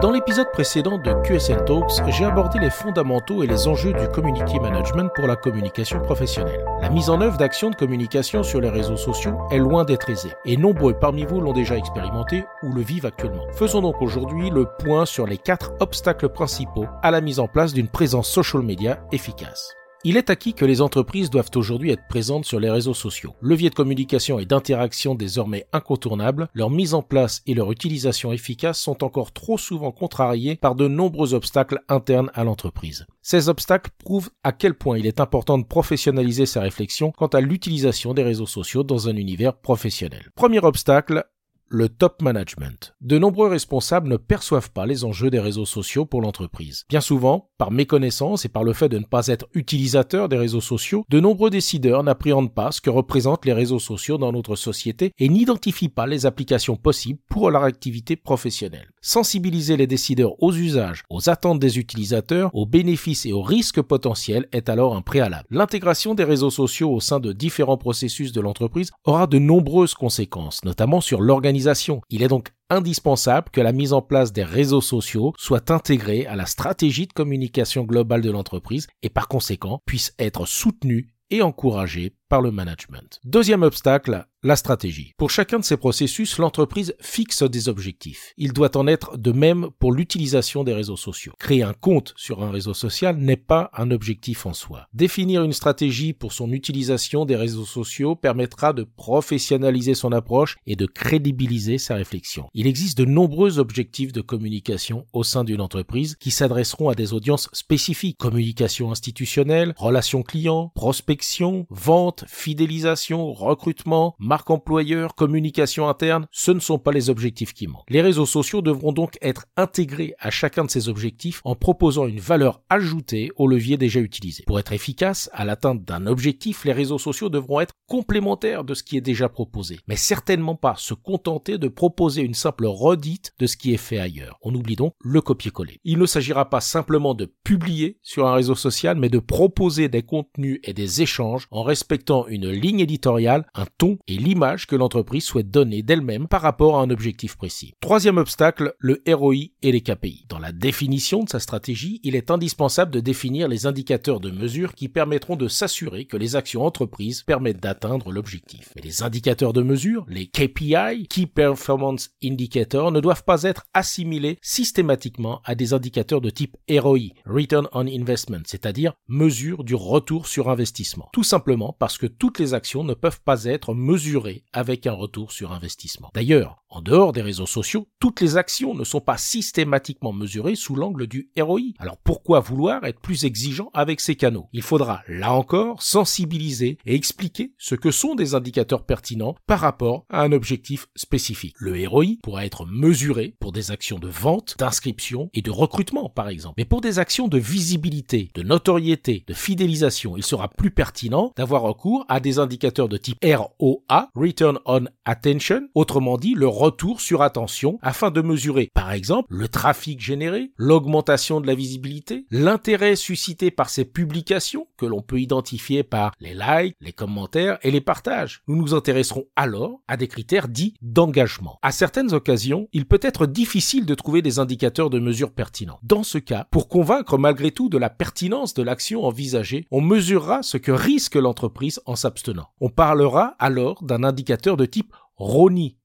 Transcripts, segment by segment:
Dans l'épisode précédent de QSN Talks, j'ai abordé les fondamentaux et les enjeux du community management pour la communication professionnelle. La mise en œuvre d'actions de communication sur les réseaux sociaux est loin d'être aisée, et nombreux parmi vous l'ont déjà expérimenté ou le vivent actuellement. Faisons donc aujourd'hui le point sur les quatre obstacles principaux à la mise en place d'une présence social media efficace. Il est acquis que les entreprises doivent aujourd'hui être présentes sur les réseaux sociaux. Leviers de communication et d'interaction désormais incontournables, leur mise en place et leur utilisation efficace sont encore trop souvent contrariés par de nombreux obstacles internes à l'entreprise. Ces obstacles prouvent à quel point il est important de professionnaliser sa réflexion quant à l'utilisation des réseaux sociaux dans un univers professionnel. Premier obstacle, le top management. De nombreux responsables ne perçoivent pas les enjeux des réseaux sociaux pour l'entreprise. Bien souvent, par méconnaissance et par le fait de ne pas être utilisateur des réseaux sociaux, de nombreux décideurs n'appréhendent pas ce que représentent les réseaux sociaux dans notre société et n'identifient pas les applications possibles pour leur activité professionnelle. Sensibiliser les décideurs aux usages, aux attentes des utilisateurs, aux bénéfices et aux risques potentiels est alors un préalable. L'intégration des réseaux sociaux au sein de différents processus de l'entreprise aura de nombreuses conséquences, notamment sur l'organisation il est donc indispensable que la mise en place des réseaux sociaux soit intégrée à la stratégie de communication globale de l'entreprise et par conséquent puisse être soutenue et encouragée le management. Deuxième obstacle, la stratégie. Pour chacun de ces processus, l'entreprise fixe des objectifs. Il doit en être de même pour l'utilisation des réseaux sociaux. Créer un compte sur un réseau social n'est pas un objectif en soi. Définir une stratégie pour son utilisation des réseaux sociaux permettra de professionnaliser son approche et de crédibiliser sa réflexion. Il existe de nombreux objectifs de communication au sein d'une entreprise qui s'adresseront à des audiences spécifiques. Communication institutionnelle, relations clients, prospection, vente, fidélisation, recrutement, marque employeur, communication interne, ce ne sont pas les objectifs qui manquent. Les réseaux sociaux devront donc être intégrés à chacun de ces objectifs en proposant une valeur ajoutée au levier déjà utilisé. Pour être efficace à l'atteinte d'un objectif, les réseaux sociaux devront être complémentaires de ce qui est déjà proposé, mais certainement pas se contenter de proposer une simple redite de ce qui est fait ailleurs. On oublie donc le copier-coller. Il ne s'agira pas simplement de publier sur un réseau social, mais de proposer des contenus et des échanges en respectant une ligne éditoriale, un ton et l'image que l'entreprise souhaite donner d'elle-même par rapport à un objectif précis. Troisième obstacle, le ROI et les KPI. Dans la définition de sa stratégie, il est indispensable de définir les indicateurs de mesure qui permettront de s'assurer que les actions entreprises permettent d'atteindre l'objectif. Mais les indicateurs de mesure, les KPI, Key Performance Indicators, ne doivent pas être assimilés systématiquement à des indicateurs de type ROI, Return on Investment, c'est-à-dire mesure du retour sur investissement. Tout simplement parce que toutes les actions ne peuvent pas être mesurées avec un retour sur investissement. D'ailleurs, en dehors des réseaux sociaux, toutes les actions ne sont pas systématiquement mesurées sous l'angle du ROI. Alors pourquoi vouloir être plus exigeant avec ces canaux? Il faudra, là encore, sensibiliser et expliquer ce que sont des indicateurs pertinents par rapport à un objectif spécifique. Le ROI pourra être mesuré pour des actions de vente, d'inscription et de recrutement, par exemple. Mais pour des actions de visibilité, de notoriété, de fidélisation, il sera plus pertinent d'avoir recours à des indicateurs de type ROA Return on Attention, autrement dit le retour sur attention, afin de mesurer par exemple le trafic généré, l'augmentation de la visibilité, l'intérêt suscité par ces publications que l'on peut identifier par les likes, les commentaires et les partages. Nous nous intéresserons alors à des critères dits d'engagement. À certaines occasions, il peut être difficile de trouver des indicateurs de mesure pertinents. Dans ce cas, pour convaincre malgré tout de la pertinence de l'action envisagée, on mesurera ce que risque l'entreprise en s'abstenant. On parlera alors d'un indicateur de type RONI,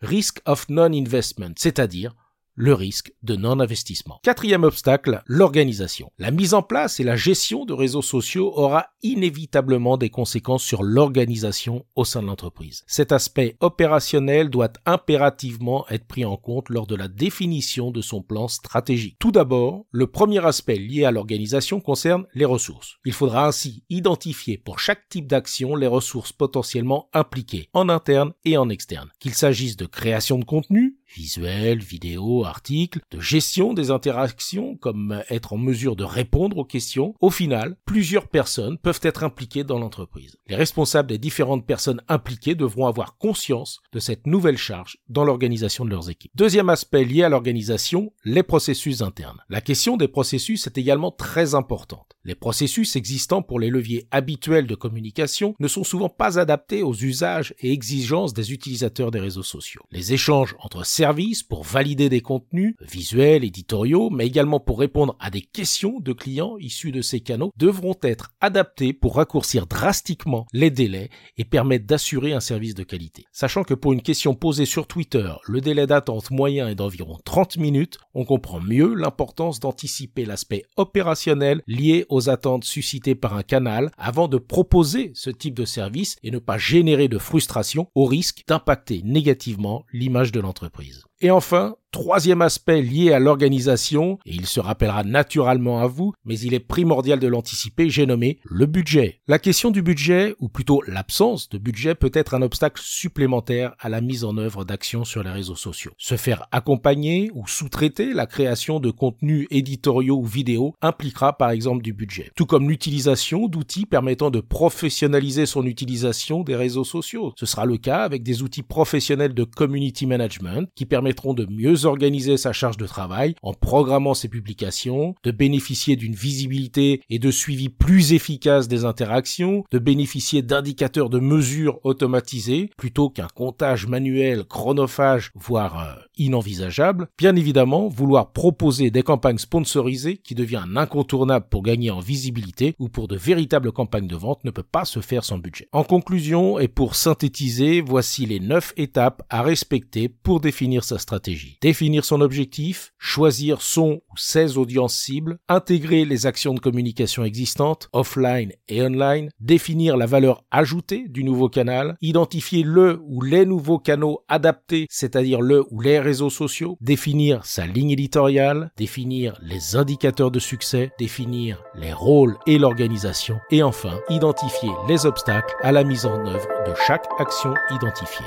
Risk of Non-Investment, c'est-à-dire le risque de non-investissement. Quatrième obstacle, l'organisation. La mise en place et la gestion de réseaux sociaux aura inévitablement des conséquences sur l'organisation au sein de l'entreprise. Cet aspect opérationnel doit impérativement être pris en compte lors de la définition de son plan stratégique. Tout d'abord, le premier aspect lié à l'organisation concerne les ressources. Il faudra ainsi identifier pour chaque type d'action les ressources potentiellement impliquées en interne et en externe. Qu'il s'agisse de création de contenu, visuels, vidéos, articles, de gestion des interactions comme être en mesure de répondre aux questions. Au final, plusieurs personnes peuvent être impliquées dans l'entreprise. Les responsables des différentes personnes impliquées devront avoir conscience de cette nouvelle charge dans l'organisation de leurs équipes. Deuxième aspect lié à l'organisation, les processus internes. La question des processus est également très importante. Les processus existants pour les leviers habituels de communication ne sont souvent pas adaptés aux usages et exigences des utilisateurs des réseaux sociaux. Les échanges entre services pour valider des contenus visuels, éditoriaux, mais également pour répondre à des questions de clients issus de ces canaux devront être adaptés pour raccourcir drastiquement les délais et permettre d'assurer un service de qualité. Sachant que pour une question posée sur Twitter, le délai d'attente moyen est d'environ 30 minutes, on comprend mieux l'importance d'anticiper l'aspect opérationnel lié aux attentes suscitées par un canal avant de proposer ce type de service et ne pas générer de frustration au risque d'impacter négativement l'image de l'entreprise. entreprise. Et enfin, Troisième aspect lié à l'organisation, et il se rappellera naturellement à vous, mais il est primordial de l'anticiper, j'ai nommé le budget. La question du budget, ou plutôt l'absence de budget, peut être un obstacle supplémentaire à la mise en œuvre d'actions sur les réseaux sociaux. Se faire accompagner ou sous-traiter la création de contenus éditoriaux ou vidéos impliquera par exemple du budget. Tout comme l'utilisation d'outils permettant de professionnaliser son utilisation des réseaux sociaux. Ce sera le cas avec des outils professionnels de community management qui permettront de mieux organiser sa charge de travail en programmant ses publications, de bénéficier d'une visibilité et de suivi plus efficace des interactions, de bénéficier d'indicateurs de mesure automatisés plutôt qu'un comptage manuel chronophage voire euh, inenvisageable. Bien évidemment, vouloir proposer des campagnes sponsorisées qui devient un incontournable pour gagner en visibilité ou pour de véritables campagnes de vente ne peut pas se faire sans budget. En conclusion et pour synthétiser, voici les 9 étapes à respecter pour définir sa stratégie définir son objectif, choisir son ou ses audiences cibles, intégrer les actions de communication existantes, offline et online, définir la valeur ajoutée du nouveau canal, identifier le ou les nouveaux canaux adaptés, c'est-à-dire le ou les réseaux sociaux, définir sa ligne éditoriale, définir les indicateurs de succès, définir les rôles et l'organisation, et enfin identifier les obstacles à la mise en œuvre de chaque action identifiée.